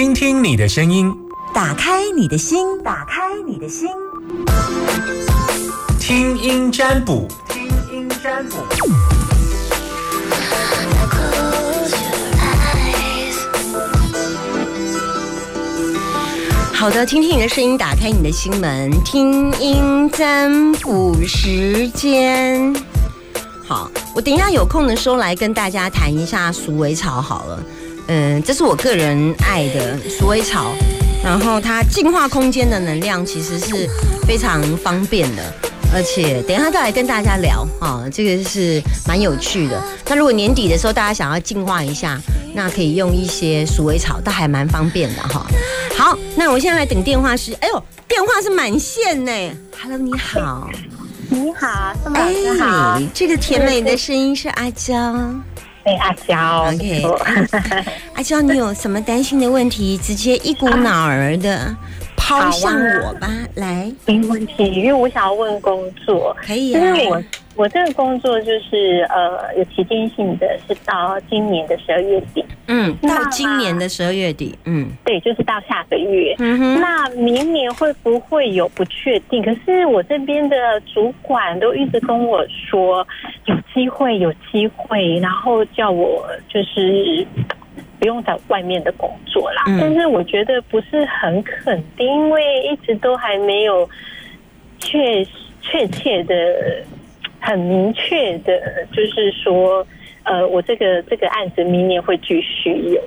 听听你的声音，打开你的心，打开你的心，听音占卜，听音占卜。好的，听听你的声音，打开你的心门，听音占卜时间。好，我等一下有空的时候来跟大家谈一下鼠尾草好了。嗯，这是我个人爱的鼠尾草，然后它净化空间的能量其实是非常方便的，而且等一下再来跟大家聊啊，这个是蛮有趣的。那如果年底的时候大家想要净化一下，那可以用一些鼠尾草，倒还蛮方便的哈。好，那我现在来等电话是，哎呦，电话是满线呢。Hello，你好，你好，宋老师好。这个甜美的声音是阿娇。对，阿娇。OK，阿娇，你有什么担心的问题，直接一股脑儿的抛向我吧。来，没问题，因为我想要问工作，可以啊。我我这个工作就是呃有期间性的，是到今年的十二月底。嗯，到今年的十二月底。嗯，对，就是到下个月。嗯哼。那明年会不会有不确定？可是我这边的主管都一直跟我说有机会，有机会，然后叫我就是不用在外面的工作啦。但是我觉得不是很肯定，因为一直都还没有确确切的。很明确的，就是说，呃，我这个这个案子明年会继续有，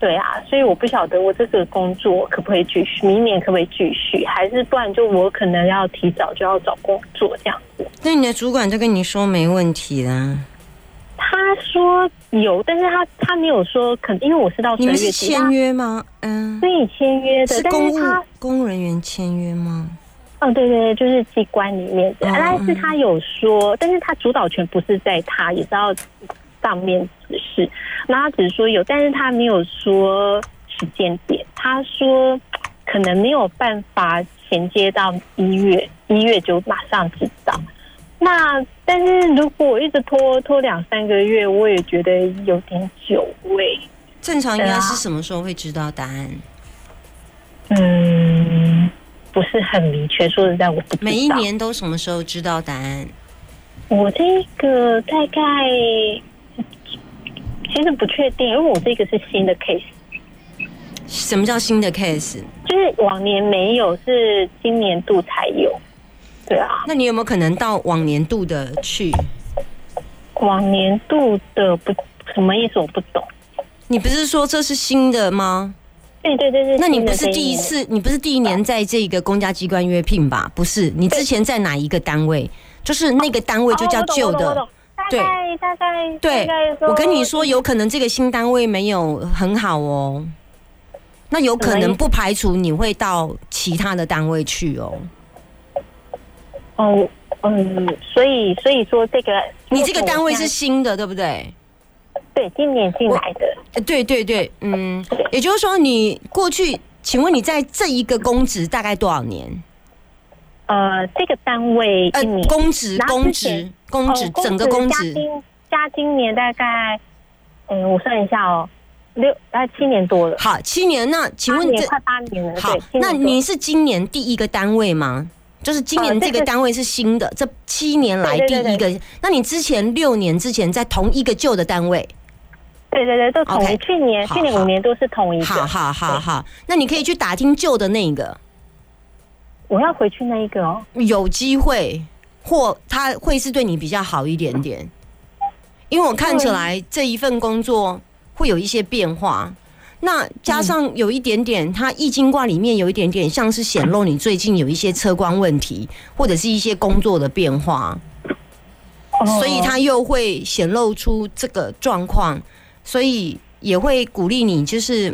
对啊，所以我不晓得我这个工作可不可以继续，明年可不可以继续，还是不然就我可能要提早就要找工作这样子。那你的主管就跟你说没问题啦？他说有，但是他他没有说肯，因为我是到你们是签约吗？嗯，可以签约的，是公务公务人员签约吗？嗯，对对对，就是机关里面的，但是他有说，但是他主导权不是在他，也是要上面指示。那他只是说有，但是他没有说时间点。他说可能没有办法衔接到一月，一月就马上知道。那但是如果我一直拖拖两三个月，我也觉得有点久。味，正常应该是什么时候会知道答案？嗯。不是很明确，说实在，我不。每一年都什么时候知道答案？我这个大概其实不确定，因为我这个是新的 case。什么叫新的 case？就是往年没有，是今年度才有。对啊。那你有没有可能到往年度的去？往年度的不什么意思？我不懂。你不是说这是新的吗？对对对对，那你不是第一次，你不是第一年在这个公家机关约聘吧？不是，你之前在哪一个单位？就是那个单位就叫旧的，对，大概对。我跟你说，有可能这个新单位没有很好哦，那有可能不排除你会到其他的单位去哦。哦，嗯，所以所以说这个，你这个单位是新的，对不对？对，今年进来的。对对对，嗯，也就是说，你过去，请问你在这一个公职大概多少年？呃，这个单位，呃，公职，公职，公职，整个公职加今年大概，嗯，我算一下哦，六，大概七年多了。好，七年，那请问这快八年了。好，那你是今年第一个单位吗？就是今年这个单位是新的，这七年来第一个。那你之前六年之前在同一个旧的单位？对对对，都同一。去年、去年五年都是同一个。好好好好，那你可以去打听旧的那个。我要回去那一个哦。有机会，或他会是对你比较好一点点，因为我看起来这一份工作会有一些变化。那加上有一点点，它易经卦里面有一点点像是显露你最近有一些车光问题，或者是一些工作的变化，所以它又会显露出这个状况。所以也会鼓励你，就是，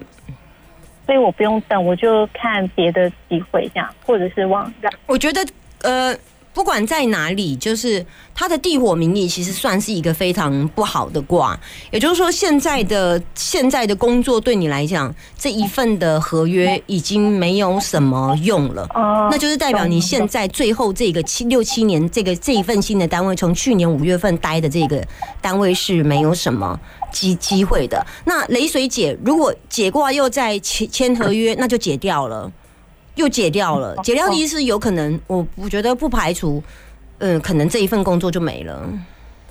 所以我不用等，我就看别的机会这样，或者是往。我觉得，呃，不管在哪里，就是它的地火名义，其实算是一个非常不好的卦。也就是说，现在的现在的工作对你来讲，这一份的合约已经没有什么用了。哦那就是代表你现在最后这个七六七年这个这一份新的单位，从去年五月份待的这个单位是没有什么机机会的。那雷水解，如果解卦又在签签合约，那就解掉了，又解掉了。解掉的意思有可能，我我觉得不排除，嗯，可能这一份工作就没了。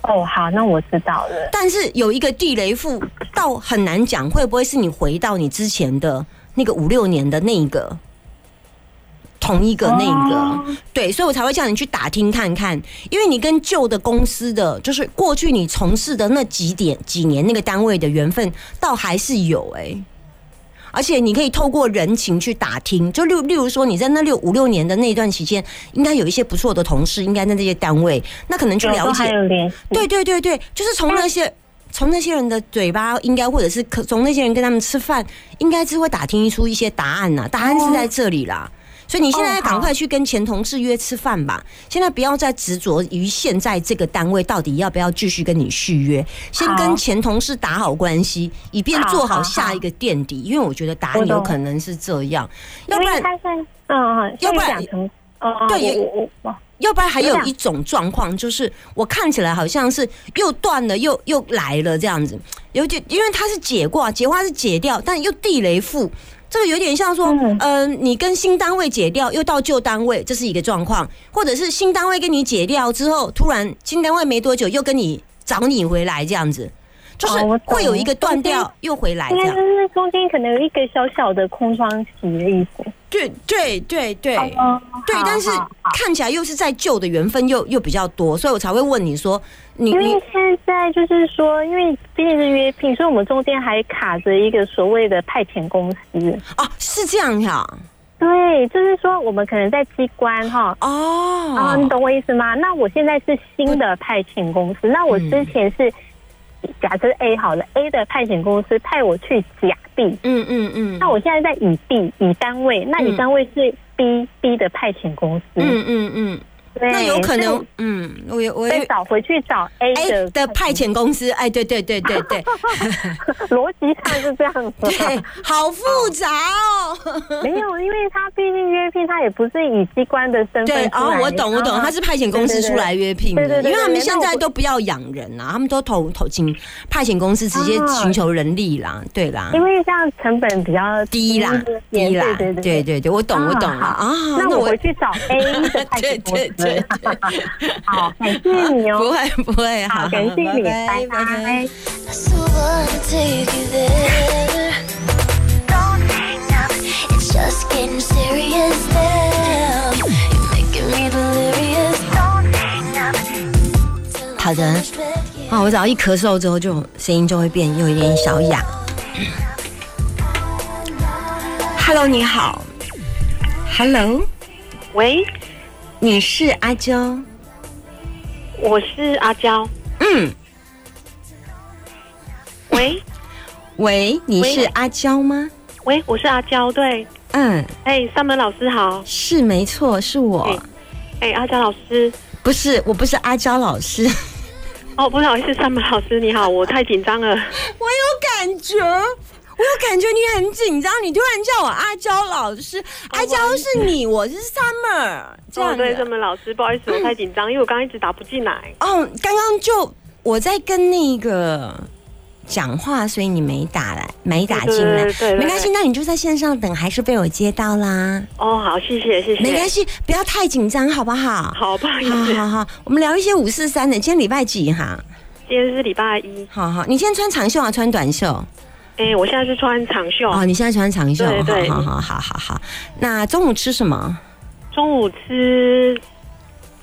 哦，好，那我知道了。但是有一个地雷富，倒很难讲会不会是你回到你之前的那个五六年的那一个。同一个那个，哦对，所以我才会叫你去打听看看，因为你跟旧的公司的，就是过去你从事的那几点几年那个单位的缘分，倒还是有哎、而且你可以透过人情去打听，就例例如说你在那六五六年的那段期间，应该有一些不错的同事，应该在这些单位，那可能去了解。对对对对，就是从那些从那些人的嘴巴，应该或者是可从那些人跟他们吃饭，应该是会打听出一些答案呐、答案是在这里啦。所以你现在赶快去跟前同事约吃饭吧。现在不要再执着于现在这个单位到底要不要继续跟你续约，先跟前同事打好关系，以便做好下一个垫底。因为我觉得答案有可能是这样，要不然嗯，要不然对也我我我，要不然还有一种状况，就是我看起来好像是又断了又又来了这样子，有点因为它是解卦，解卦是解掉，但又地雷复，这个有点像说，嗯、嗯你跟新单位解掉，又到旧单位，这是一个状况，或者是新单位跟你解掉之后，突然新单位没多久又跟你找你回来这样子，就是会有一个断掉又回来应该这是中间可能有一个小小的空窗期的意思。对对对对。哦对，但是看起来又是在旧的缘分又又比较多，所以我才会问你说，你因为现在就是说，因为毕竟是约聘，所以我们中间还卡着一个所谓的派遣公司。哦是这样呀，对，就是说我们可能在机关哈。哦，啊，你懂我意思吗？那我现在是新的派遣公司，那我之前是假设 A 好了，A 的派遣公司派我去甲 B，嗯嗯嗯，那我现在在乙 B 乙单位，那乙单位是 B B 的派遣公司，嗯嗯嗯，对那有可能，嗯，我也我有。再找回去找 A 哎的的派遣公司，哎，对对对对对。逻辑上是这样子。对，好复杂哦。没有，因为他毕竟约聘，他也不是以机关的身份对，哦，我懂我懂，啊他是派遣公司出来约聘的，对对对对因为他们现在都不要养人啊，他们都投投请派遣公司直接啊寻求人力啦，对啦。因为这样成本比较低啦，低啦，对对对对。对，我懂我懂了啊啊。那我回去找 A 的 派遣公对对。好，感谢你哦不哦。会不会，好，感谢你，拜拜。You. Don't hang up, it's just getting serious now. You're making me delirious. Don't hang up. 好的 you. 啊，我只要一咳嗽之后，就声音就会变有一点小哑。Hello，你好。Hello，喂，你是阿娇？我是阿娇。嗯，喂喂，你是阿娇吗？喂，我是阿娇。对，嗯，哎，三门老师好。是没错，是我。哎，阿娇老师。不是，我不是阿娇老师。哦，不好意思，三门老师你好，我太紧张了。我有感觉，我有感觉你很紧张，你突然叫我阿娇老师，阿娇是你，我是 Summer，这样哦，对，的上门老师，不好意思，我太紧张，因为我刚刚一直打不进来。哦，刚刚就我在跟那个讲话，所以你没打来，没打进来对对对对，没关系，那你就在线上等，还是被我接到啦，哦，好，谢谢，谢谢。没关系，不要太紧张，好不好？好，不好意好思，好好，我们聊一些五四三的。今天礼拜几哈？今天是礼拜一。好好，你今天穿长袖还啊，穿短袖？哎，我现在是穿长袖，哦，你现在穿长袖，对对好好好好好。那中午吃什么？中午吃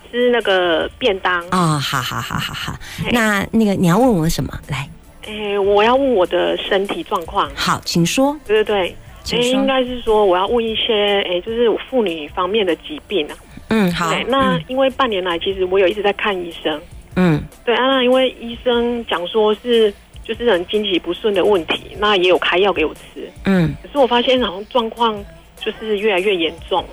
吃那个便当。哦，好好好好好。嘿那那个你要问我什么？来，哎，我要问我的身体状况。好，请说，对对对。哎，请说应该是说我要问一些，哎，就是妇女方面的疾病啊。嗯，好，，那因为半年来，其实我有一直在看医生。嗯对啊，那因为医生讲说是就是很经期不顺的问题，那也有开药给我吃。嗯可是我发现好像状况就是越来越严重，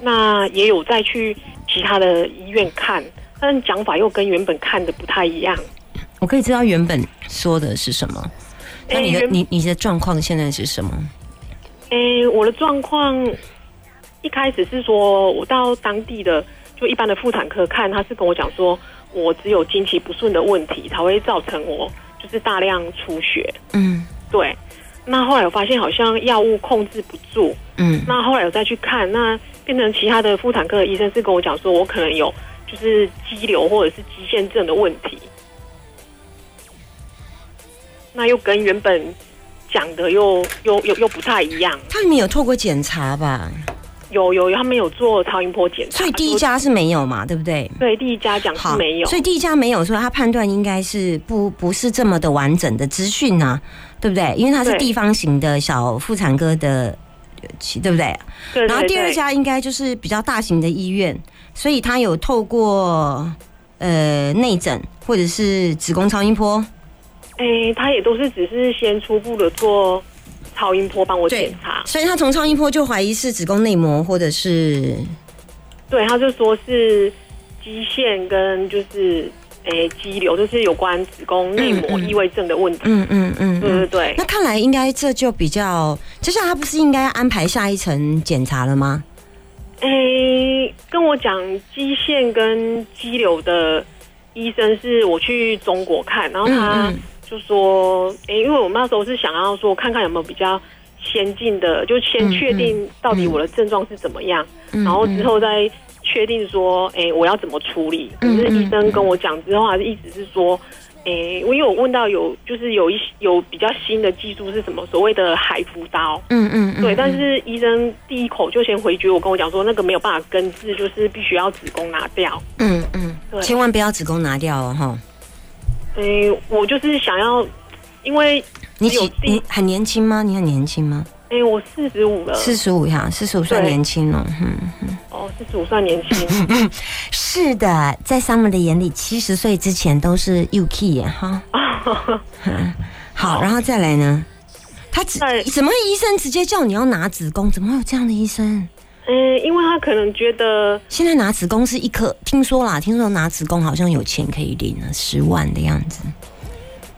那也有再去其他的医院看，但讲法又跟原本看的不太一样。我可以知道原本说的是什么？那你的原你你的状况现在是什么？诶，我的状况一开始是说我到当地的就一般的妇产科看，他是跟我讲说我只有经期不顺的问题才会造成我就是大量出血。嗯对，那后来我发现好像药物控制不住，嗯那后来我再去看，那变成其他的妇产科的医生是跟我讲说我可能有就是肌瘤或者是肌腺症的问题，那又跟原本讲的又又又又不太一样。他们有透过检查吧？有有，他们有做超音波检查，所以第一家是没有嘛，对不对？对第一家讲是没有，所以第一家没有，所以他判断应该是不不是这么的完整的资讯呐，对不对？因为他是地方型的小妇产科的，对不对？对然后第二，家应该就是比较大型的医院，所以他有透过呃内诊或者是子宫超音波，对哎，他也都是只是先初步的做超音波帮我检查，所以他从超音波就怀疑是子宫内膜或者是对，他就说是肌腺跟就是诶肌瘤，就是有关子宫内膜异位症的问题，嗯嗯嗯对对嗯。对那，看来应该这就比较，接下来他不是应该安排下一层检查了吗？诶，跟我讲肌腺跟肌瘤的医生是我去中国看，然后他。嗯就说，诶、因为我们那时候是想要说，看看有没有比较先进的，就先确定到底我的症状是怎么样，嗯然后之后再确定说，诶、我要怎么处理。可嗯是医生跟我讲之后，还是一直是说，诶、我因为我问到有就是有一有比较新的技术是什么所谓的海扶刀，嗯嗯嗯对，但是医生第一口就先回绝我，跟我讲说那个没有办法根治，就是必须要子宫拿掉。嗯嗯，对千万不要子宫拿掉哦，哈。诶、我就是想要，因为你有几你很年轻吗？你很年轻吗？哎、我四十五了，四十五呀，四十五算对年轻了。嗯，哦，四十五算年轻。是的，在 Summer 的眼里，七十岁之前都是 UK 耶哈。嗯好，然后再来呢？他只再怎么会医生直接叫你要拿子宫？怎么会有这样的医生？嗯，因为他可能觉得，现在拿子宫是一颗，听说啦，听说拿子宫好像有钱可以领了，十万的样子。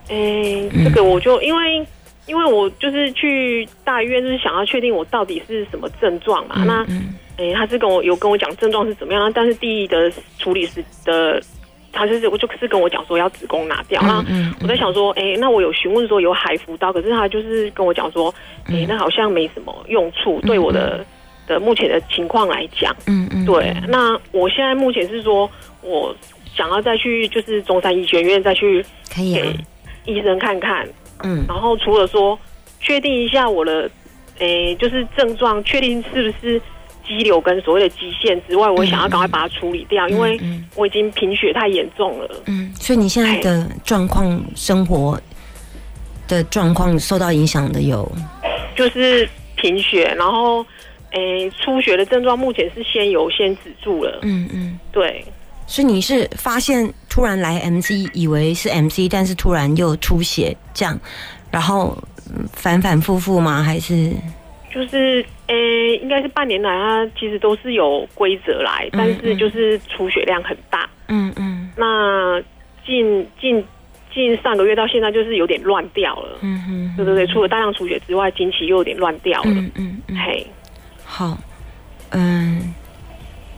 哎、这个我就因为因为我就是去大医院，就是想要确定我到底是什么症状嘛。那嗯诶、他是跟我有跟我讲症状是怎么样，但是第一的处理是的，他就是我就是跟我讲说要子宫拿掉。那嗯我在想说，诶、那我有询问说有海服刀，可是他就是跟我讲说，嗯诶、那好像没什么用处，对我的的目前的情况来讲。嗯嗯，对，那我现在目前是说，我想要再去就是中山医学院再去可以啊给。医生看看，嗯然后除了说确定一下我的，诶、就是症状，确定是不是肌瘤跟所谓的肌腺之外，我想要赶快把它处理掉，因为嗯我已经贫血太严重了。嗯，所以你现在的状况、生活的状况受到影响的有，就是贫血，然后诶、出血的症状目前是先有先止住了，嗯嗯，对。所以你是发现突然来 MC，以为是 MC，但是突然又出血这样，然后嗯反反复复吗？还是就是诶、应该是半年来，它其实都是有规则来，但是就是出血量很大。嗯嗯那近近近上个月到现在，就是有点乱掉了。嗯哼对对对，除了大量出血之外，经期又有点乱掉了。嗯嗯嗯，嘿，好，嗯，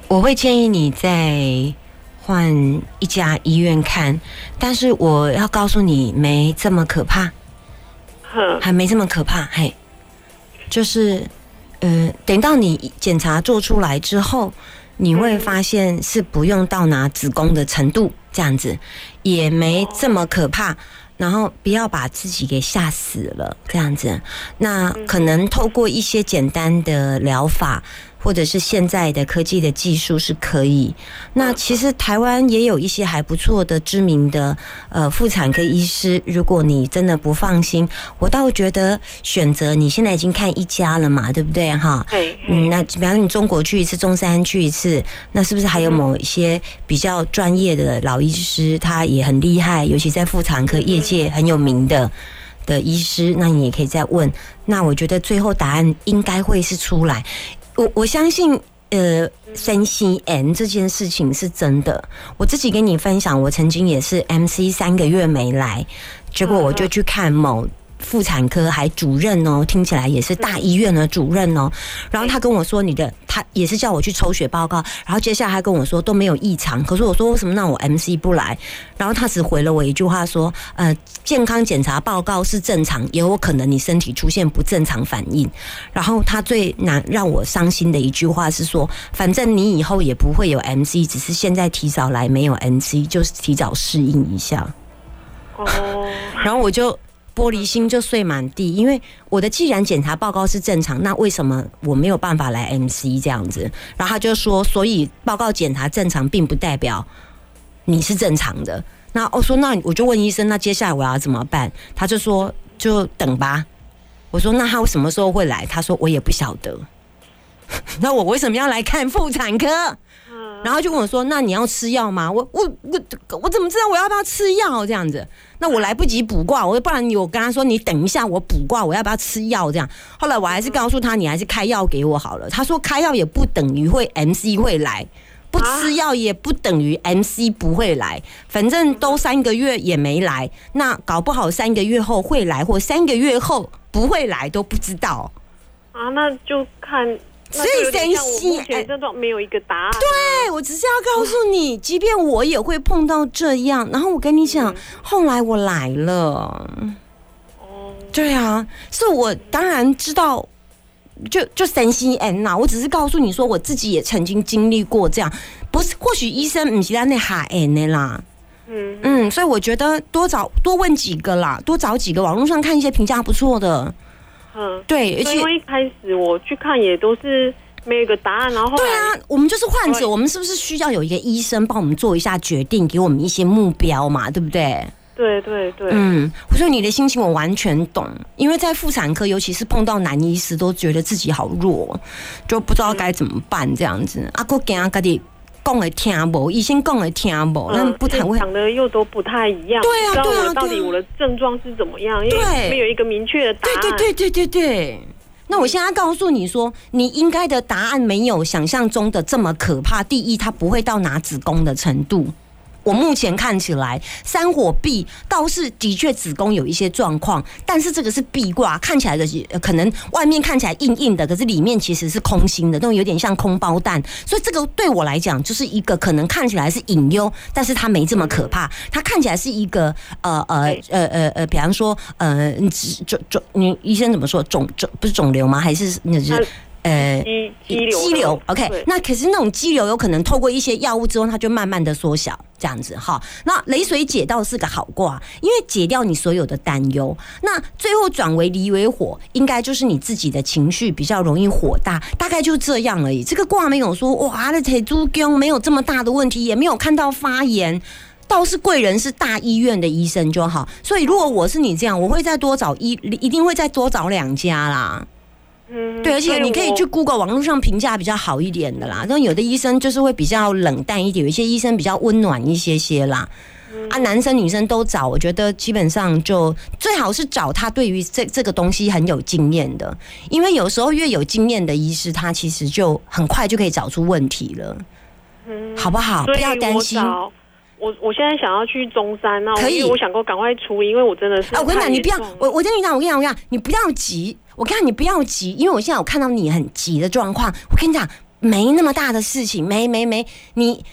我会建议你再换一家医院看，但是我要告诉你，没这么可怕。还没这么可怕，嘿，就是，呃，等到你检查做出来之后，你会发现是不用到拿子宫的程度，这样子也没这么可怕。然后不要把自己给吓死了，这样子。那可能透过一些简单的疗法，或者是现在的科技的技术是可以。那其实台湾也有一些还不错的知名的呃妇产科医师，如果你真的不放心，我倒觉得选择你现在已经看一家了嘛，对不对哈？对，嗯，那比方说你中国去一次，中山去一次，那是不是还有某一些比较专业的老医师，他也很厉害，尤其在妇产科业界很有名的的医师，那你也可以再问。那我觉得最后答案应该会是出来。我我相信，呃，呃，三 C N 这件事情是真的。我自己跟你分享，我曾经也是 MC 三个月没来，结果我就去看某。妇产科还主任哦，听起来也是大医院的主任哦。然后他跟我说，你的他也是叫我去抽血报告。然后接下来他跟我说都没有异常，可是我说为什么让我 MC 不来？然后他只回了我一句话说，呃，健康检查报告是正常，也有可能你身体出现不正常反应。然后他最难让我伤心的一句话是说，反正你以后也不会有 MC，只是现在提早来没有 MC，就是提早适应一下。哦，然后我就。玻璃心就碎满地，因为我的既然检查报告是正常，那为什么我没有办法来 MC 这样子？然后他就说，所以报告检查正常，并不代表你是正常的。那我说，那我就问医生，那接下来我要怎么办？他就说，就等吧。我说，那他什么时候会来？他说，我也不晓得。那我为什么要来看妇产科？然后就跟我说：“那你要吃药吗？”我我我我怎么知道我要不要吃药？这样子，那我来不及补卦，我不然我跟他说：“你等一下，我补卦，我要不要吃药？”这样，后来我还是告诉他：“你还是开药给我好了。”他说：“开药也不等于会 MC 会来，不吃药也不等于 MC 不会来，反正都三个月也没来，那搞不好三个月后会来，或三个月后不会来都不知道。”啊，那就看。所以担心，目前这种没有一个答案。对，我只是要告诉你，即便我也会碰到这样。然后我跟你讲，后来我来了。哦，对啊，是我当然知道，就就三心 N 呐。我只是告诉你说，我自己也曾经经历过这样。不是，或许医生唔是在那哈 N 的啦。嗯嗯，所以我觉得多找多问几个啦，多找几个网络上看一些评价不错的。嗯，对，而且因为一开始我去看也都是没有一个答案，然后对啊，我们就是患者，我们是不是需要有一个医生帮我们做一下决定，给我们一些目标嘛，对不对？对对对，嗯，所以你的心情我完全懂，因为在妇产科，尤其是碰到男医师，都觉得自己好弱，就不知道该怎么办这样子。阿哥跟阿哥的。讲的听无，医生讲的听无，那不太会讲的又都不太一样。对啊，对啊，到底我的症状是怎么样？因为没有一个明确的答案。对对对对对对。那我现在告诉你说，你应该的答案没有想象中的这么可怕。第一，它不会到拿子宫的程度。我目前看起来，三火壁倒是的确子宫有一些状况，但是这个是壁挂，看起来的可能外面看起来硬硬的，可是里面其实是空心的，那种有点像空包蛋。所以这个对我来讲，就是一个可能看起来是隐忧，但是它没这么可怕。它看起来是一个呃呃呃呃呃，比方说呃肿肿，你医生怎么说？肿肿不是肿瘤吗？还是那是？呃，肌肌瘤，OK，那可是那种肌瘤有可能透过一些药物之后，它就慢慢的缩小，这样子哈。那雷水解倒是个好卦，因为解掉你所有的担忧。那最后转为离为火，应该就是你自己的情绪比较容易火大，大概就这样而已。这个卦没有说哇，那铁猪公没有这么大的问题，也没有看到发炎，倒是贵人是大医院的医生就好。所以如果我是你这样，我会再多找一，一定会再多找两家啦。嗯，对，而且你可以去 Google 网络上评价比较好一点的啦。但有的医生就是会比较冷淡一点，有一些医生比较温暖一些些啦。啊，男生女生都找，我觉得基本上就最好是找他对于这这个东西很有经验的，因为有时候越有经验的医师，他其实就很快就可以找出问题了。嗯，好不好？不要担心。我我现在想要去中山，那可以，我想过赶快出，因为我真的是。啊，我跟你讲，你不要，我我跟你讲，我跟你讲，我跟你讲，你不要急。我跟你讲，你不要急，因为我现在我看到你很急的状况。我跟你讲，没那么大的事情，没没没，你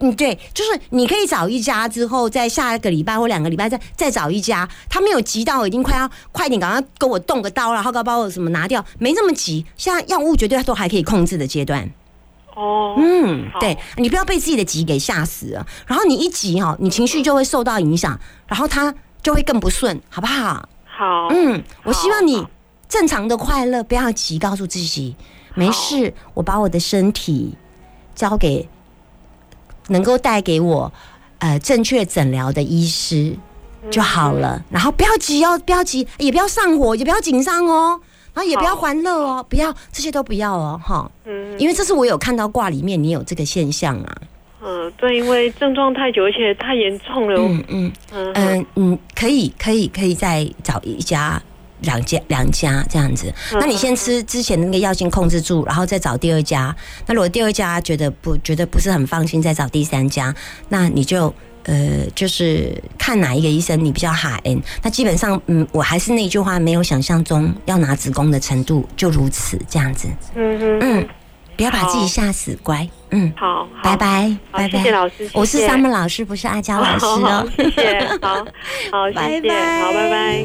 嗯，对，就是你可以找一家之后，在下一个礼拜或两个礼拜再再找一家。他没有急到已经快要快点，赶快给我动个刀，然后把我什么拿掉，没那么急。现在药物绝对都还可以控制的阶段。哦，嗯，对你不要被自己的急给吓死了。然后你一急哈，你情绪就会受到影响，然后他就会更不顺，好不好？好，嗯，我希望你。正常的快乐，不要急，告诉自己没事。我把我的身体交给能够带给我呃正确诊疗的医师就好了。然后不要急哦，不要急，也不要上火，也不要紧张哦，然后也不要欢乐哦，不要这些都不要哦，哈。嗯，因为这是我有看到卦里面你有这个现象啊。嗯，对，因为症状太久，而且太严重了。嗯嗯嗯嗯嗯，可以可以可以再找一家。两家两家这样子。嗯那你先吃之前的那个药性控制住，然后再找第二家。那如果第二家觉得不觉得不是很放心，再找第三家，那你就。呃，就是看哪一个医生你比较海 N，那基本上，嗯，我还是那句话，没有想象中要拿子宫的程度，就如此这样子，嗯嗯，嗯，不要把自己吓死，乖，嗯，好，好拜。拜，拜拜，谢谢老师我是 Summer 老师，不是阿娇老师哦，谢谢，好好，谢谢，拜拜好，拜拜。